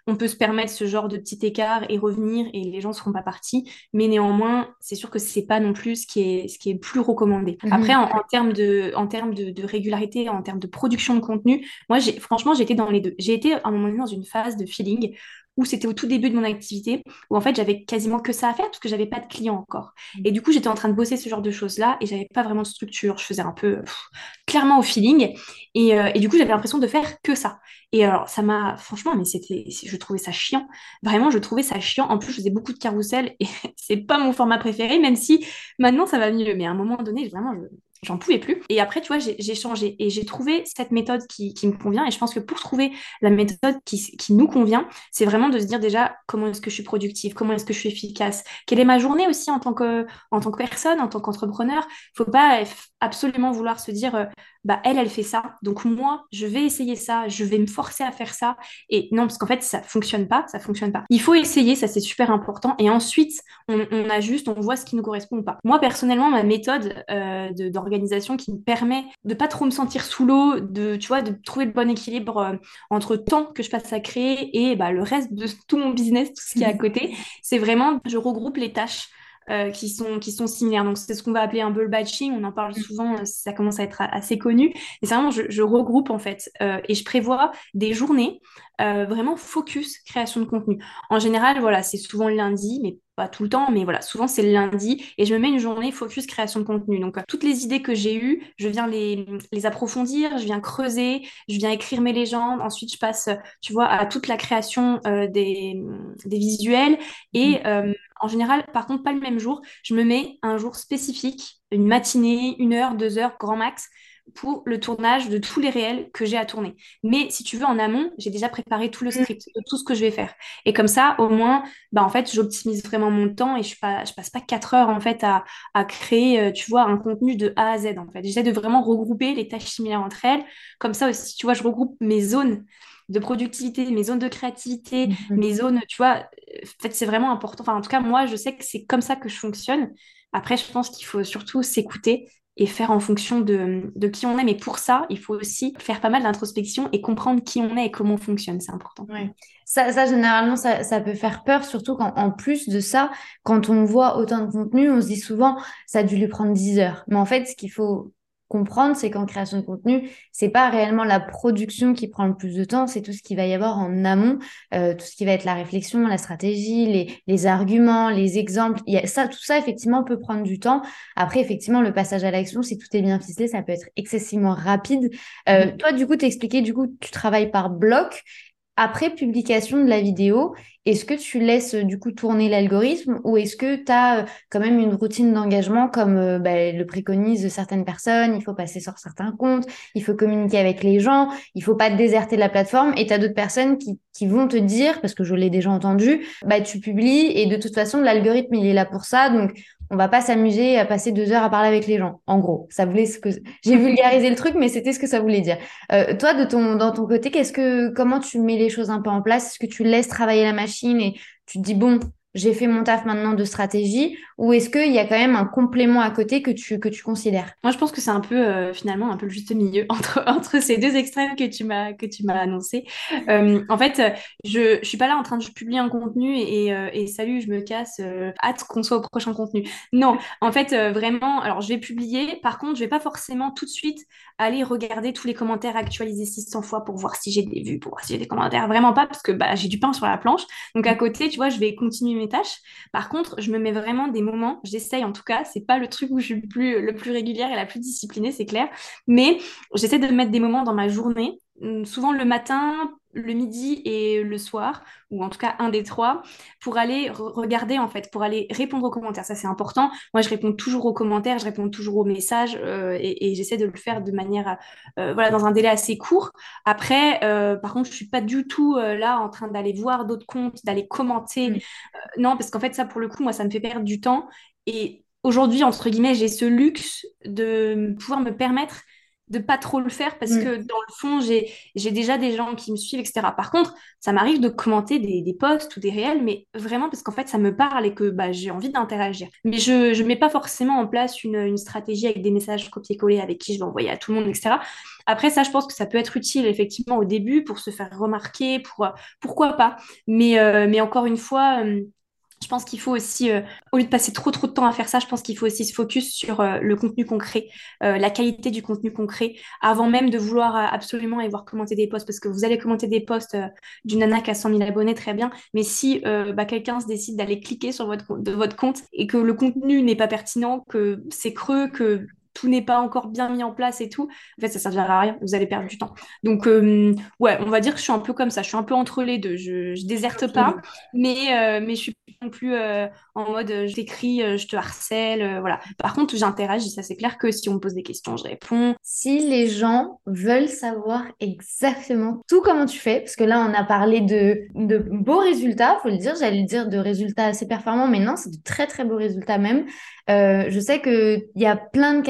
on peut se permettre ce genre de petit écart et revenir et les gens ne seront pas partis. Mais néanmoins, c'est sûr que c'est pas non plus ce qui est, ce qui est plus recommandé. Mhm. Après, en, en termes de, en termes de, de régularité, en termes de production de contenu, moi, j'ai, franchement, j'étais dans les deux. J'ai été à un moment donné dans une phase de feeling où c'était au tout début de mon activité, où en fait j'avais quasiment que ça à faire parce que j'avais pas de clients encore. Et du coup, j'étais en train de bosser ce genre de choses-là et j'avais pas vraiment de structure. Je faisais un peu pff, clairement au feeling. Et, euh, et du coup, j'avais l'impression de faire que ça. Et alors, ça m'a, franchement, mais c'était, je trouvais ça chiant. Vraiment, je trouvais ça chiant. En plus, je faisais beaucoup de carrousel et c'est pas mon format préféré, même si maintenant ça va mieux. Mais à un moment donné, vraiment, je, j'en pouvais plus. Et après, tu vois, j'ai, changé et j'ai trouvé cette méthode qui, me convient. Et je pense que pour trouver la méthode qui, nous convient, c'est vraiment de se dire déjà comment est-ce que je suis productive, comment est-ce que je suis efficace, quelle est ma journée aussi en tant que, en tant que personne, en tant qu'entrepreneur? Il faut pas absolument vouloir se dire, euh, bah elle, elle fait ça, donc moi, je vais essayer ça, je vais me forcer à faire ça. Et non, parce qu'en fait, ça fonctionne pas, ça fonctionne pas. Il faut essayer, ça c'est super important. Et ensuite, on, on ajuste, on voit ce qui nous correspond ou pas. Moi, personnellement, ma méthode euh, d'organisation qui me permet de pas trop me sentir sous l'eau, de, tu vois, de trouver le bon équilibre euh, entre temps que je passe à créer et bah, le reste de tout mon business, tout ce qui est à côté, c'est vraiment, je regroupe les tâches euh, qui, sont, qui sont similaires. Donc, c'est ce qu'on va appeler un peu le batching. On en parle souvent, euh, ça commence à être assez connu. Et c'est vraiment, je, je, regroupe en fait euh, et je prévois des journées euh, vraiment focus création de contenu. En général, voilà, c'est souvent le lundi, mais pas tout le temps, mais voilà, souvent c'est le lundi et je me mets une journée focus création de contenu. Donc, toutes les idées que j'ai eues, je viens les, les approfondir, je viens creuser, je viens écrire mes légendes. Ensuite, je passe, tu vois, à toute la création euh, des, des visuels et mmh. En général, par contre, pas le même jour. Je me mets un jour spécifique, une matinée, une heure, deux heures, grand max, pour le tournage de tous les réels que j'ai à tourner. Mais si tu veux, en amont, j'ai déjà préparé tout le script de tout ce que je vais faire. Et comme ça, au moins, bah, en fait, j'optimise vraiment mon temps et je ne passe pas quatre heures, en fait, à, à créer, euh, tu vois, un contenu de A à Z, en fait. J'essaie de vraiment regrouper les tâches similaires entre elles. Comme ça aussi, tu vois, je regroupe mes zones de productivité, mes zones de créativité, mmh. mes zones, tu vois, en fait, c'est vraiment important. Enfin, en tout cas, moi, je sais que c'est comme ça que je fonctionne. Après, je pense qu'il faut surtout s'écouter et faire en fonction de, de, qui on est. Mais pour ça, il faut aussi faire pas mal d'introspection et comprendre qui on est et comment on fonctionne. C'est important. Ouais. Ça, ça, généralement, ça, ça, peut faire peur, surtout quand, en plus de ça, quand on voit autant de contenu, on se dit souvent, ça a dû lui prendre 10 heures. Mais en fait, ce qu'il faut comprendre, c'est qu'en création de contenu, c'est pas réellement la production qui prend le plus de temps, c'est tout ce qu'il va y avoir en amont, euh, tout ce qui va être la réflexion, la stratégie, les, les arguments, les exemples. Il y a ça, tout ça effectivement peut prendre du temps. Après, effectivement, le passage à l'action, si tout est bien ficelé, ça peut être excessivement rapide. Euh, mmh. Toi, du coup, t'expliquais, du coup, tu travailles par bloc après publication de la vidéo, est-ce que tu laisses euh, du coup tourner l'algorithme ou est-ce que tu as euh, quand même une routine d'engagement comme euh, bah, le préconisent certaines personnes Il faut passer sur certains comptes, il faut communiquer avec les gens, il faut pas déserter la plateforme et tu as d'autres personnes qui, qui, vont te dire, parce que je l'ai déjà entendu, bah, tu publies et de toute façon l'algorithme il est là pour ça. Donc on va pas s'amuser à passer deux heures à parler avec les gens. En gros, ça voulait ce que j'ai vulgarisé le truc, mais c'était ce que ça voulait dire. Euh, toi, de ton dans ton côté, qu'est-ce que comment tu mets les choses un peu en place? Est-ce que tu laisses travailler la machine et tu te dis bon, j'ai fait mon taf maintenant de stratégie ou est-ce qu'il y a quand même un complément à côté que tu, que tu considères? Moi, je pense que c'est un peu euh, finalement un peu le juste milieu entre, entre ces deux extrêmes que tu m'as que annoncé. Euh, en fait, je, je suis pas là en train de publier un contenu et, euh, et, salut, je me casse, hâte qu'on soit au prochain contenu. Non, en fait, vraiment, alors je vais publier. Par contre, je vais pas forcément tout de suite aller regarder tous les commentaires actualisés 600 fois pour voir si j'ai des vues, pour voir si j'ai des commentaires. Vraiment pas parce que bah, j'ai du pain sur la planche. Donc à côté, tu vois, je vais continuer mes Par contre, je me mets vraiment des moments, j'essaye en tout cas, c'est pas le truc où je suis le plus, le plus régulière et la plus disciplinée, c'est clair, mais j'essaie de mettre des moments dans ma journée, hum, souvent le matin, le midi et le soir, ou en tout cas un des trois, pour aller regarder en fait, pour aller répondre aux commentaires. Ça c'est important. Moi je réponds toujours aux commentaires, je réponds toujours aux messages euh, et, j'essaie de le faire de manière, euh, voilà, dans un délai assez court. Après, euh, par contre, je suis pas du tout là en train d'aller voir d'autres comptes, d'aller commenter. non, parce qu'en fait ça pour le coup, moi ça me fait perdre du temps. Et aujourd'hui, entre guillemets, j'ai ce luxe de pouvoir me permettre de pas trop le faire parce mm. que dans le fond, j'ai, j'ai déjà des gens qui me suivent, etc. Par contre, ça m'arrive de commenter des, des posts ou des réels, mais vraiment parce qu'en fait, ça me parle et que bah, j'ai envie d'interagir. Mais je ne mets pas forcément en place une, une stratégie avec des messages copier-coller avec qui je vais envoyer à tout le monde, etc. Après, ça, je pense que ça peut être utile effectivement au début pour se faire remarquer, pour, pourquoi pas. Mais, euh, mais encore une fois... Euh, je pense qu'il faut aussi, euh, au lieu de passer trop trop de temps à faire ça, je pense qu'il faut aussi se focus sur euh, le contenu concret, euh, la qualité du contenu concret, avant même de vouloir absolument aller voir commenter des posts, parce que vous allez commenter des posts d'une nana qui a 100 000 abonnés, très bien, mais si bah, quelqu'un se décide d'aller cliquer sur votre, de votre compte et que le contenu n'est pas pertinent, que c'est creux, que tout n'est pas encore bien mis en place et tout, en fait, ça servira à rien. Vous allez perdre du temps. Donc, euh, ouais, on va dire que je suis un peu comme ça. Je suis un peu entre les deux. Je, je déserte pas, mais, euh, mais je suis non plus euh, en mode je t'écris, je te harcèle. voilà. Par contre, j'interagis. Ça, c'est clair que si on me pose des questions, je réponds. Si les gens veulent savoir exactement tout comment tu fais, parce que là, on a parlé de, de beaux résultats, faut le dire. J'allais dire de résultats assez performants, mais non, c'est de très, très beaux résultats même. je sais qu'il y a plein de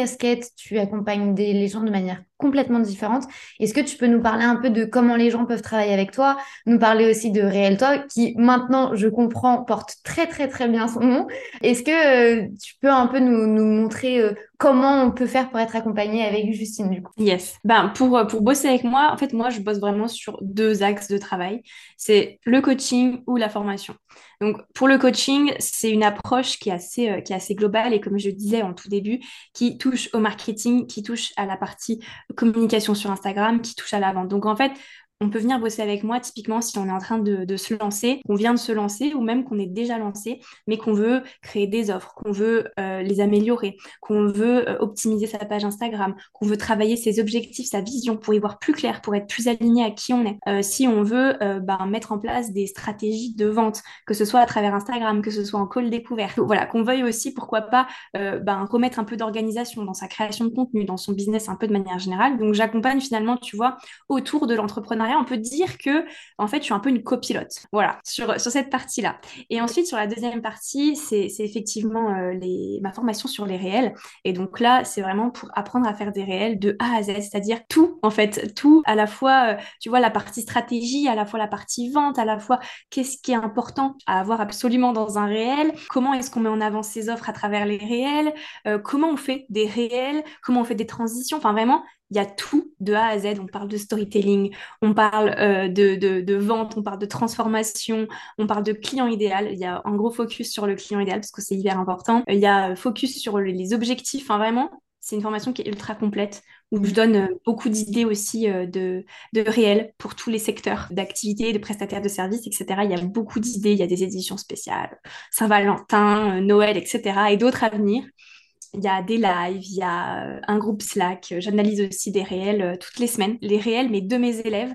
tu accompagnes des, les gens de manière complètement différente. Est-ce que tu peux nous parler un peu de comment les gens peuvent travailler avec toi, nous parler aussi de Réel Toi, qui maintenant, je comprends, porte très très très bien son nom. Est-ce que euh, tu peux un peu nous, nous montrer euh, comment on peut faire pour être accompagné avec Justine du coup? Yes. Ben pour euh, pour bosser avec moi, en fait moi je bosse vraiment sur deux axes de travail. C'est le coaching ou la formation. Donc pour le coaching, c'est une approche qui est assez qui est assez globale et comme je disais en tout début, qui touche au marketing, qui touche à la partie communication sur Instagram qui touche à la vente. Donc en fait, on peut venir bosser avec moi typiquement si on est en train de, se lancer, qu'on vient de se lancer ou même qu'on est déjà lancé, mais qu'on veut créer des offres, qu'on veut euh, les améliorer, qu'on veut euh, optimiser sa page Instagram, qu'on veut travailler ses objectifs, sa vision pour y voir plus clair, pour être plus aligné à qui on est. Euh, si on veut ben, mettre en place des stratégies de vente, que ce soit à travers Instagram, que ce soit en call découverte, voilà, qu'on veuille aussi, pourquoi pas, ben, remettre un peu d'organisation dans sa création de contenu, dans son business un peu de manière générale. Donc j'accompagne finalement, tu vois, autour de l'entrepreneuriat on peut dire que en fait, je suis un peu une copilote. Voilà, sur, sur cette partie-là. Et ensuite, sur la deuxième partie, c'est effectivement euh, les, ma formation sur les réels. Et donc là, c'est vraiment pour apprendre à faire des réels de A à Z, c'est-à-dire tout, en fait, tout, à la fois, euh, tu vois, la partie stratégie, à la fois la partie vente, à la fois qu'est-ce qui est important à avoir absolument dans un réel, comment est-ce qu'on met en avant ses offres à travers les réels, euh, comment on fait des réels, comment on fait des transitions, enfin vraiment, il y a tout de A à Z. On parle de storytelling, on parle euh, de, de, vente, on parle de transformation, on parle de client idéal. Il y a un gros focus sur le client idéal parce que c'est hyper important. Il y a focus sur les objectifs. Enfin, vraiment, c'est une formation qui est ultra complète où je donne euh, beaucoup d'idées aussi euh, de, de réel pour tous les secteurs d'activité, de prestataires de services, etc. Il y a beaucoup d'idées. Il y a des éditions spéciales, Saint-Valentin, Noël, etc. et d'autres à venir il y a des lives, il y a euh, un groupe Slack. J'analyse aussi des réels euh, toutes les semaines. Les réels, mais de mes élèves,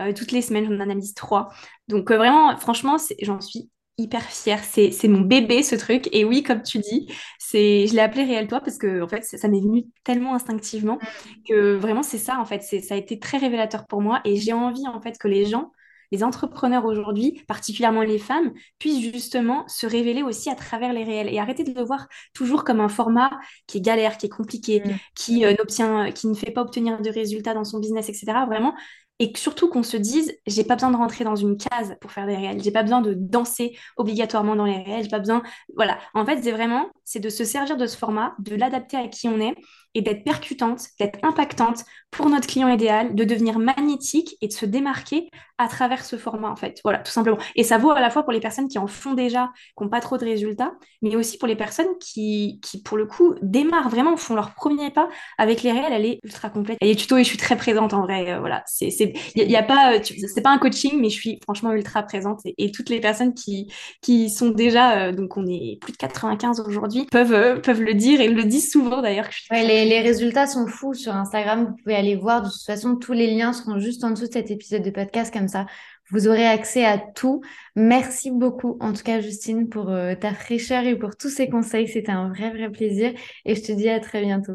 euh, toutes les semaines, j'en analyse trois. Donc vraiment, franchement, j'en suis hyper fière. C'est mon bébé, ce truc. Et oui, comme tu dis, je l'ai appelé Réel Toi parce que en fait, ça m'est venu tellement instinctivement que vraiment, c'est ça, en fait. Ça a été très révélateur pour moi. Et j'ai envie, en fait, que les gens les entrepreneurs aujourd'hui, particulièrement les femmes, puissent justement se révéler aussi à travers les réels et arrêter de le voir toujours comme un format qui est galère, qui est compliqué, mm. qui euh, n'obtient, qui ne fait pas obtenir de résultats dans son business, etc. Vraiment, et surtout qu'on se dise j'ai pas besoin de rentrer dans une case pour faire des réels. J'ai pas besoin de danser obligatoirement dans les réels. J'ai pas besoin voilà. En fait c'est vraiment c'est de se servir de ce format de l'adapter à qui on est et d'être percutante d'être impactante pour notre client idéal de devenir magnétique et de se démarquer à travers ce format en fait. Voilà tout simplement. Et ça vaut à la fois pour les personnes qui en font déjà qui n'ont pas trop de résultats mais aussi pour les personnes qui qui pour le coup démarrent vraiment font leur premier pas avec les réels. Elle est ultra complète. Et les tutos et je suis très présente en vrai. Euh, voilà c'est il y, a pas, euh, c'est pas un coaching, mais je suis franchement ultra présente et, toutes les personnes qui, qui sont déjà, euh, donc on est plus de 95 aujourd'hui, peuvent, euh, peuvent le dire et le disent souvent d'ailleurs. les, résultats sont fous sur Instagram. Vous pouvez aller voir. De toute façon, tous les liens seront juste en dessous de cet épisode de podcast comme ça. Vous aurez accès à tout. Merci beaucoup, en tout cas, Justine, pour ta fraîcheur et pour tous ces conseils. C'était un vrai, vrai plaisir. Et je te dis à très bientôt.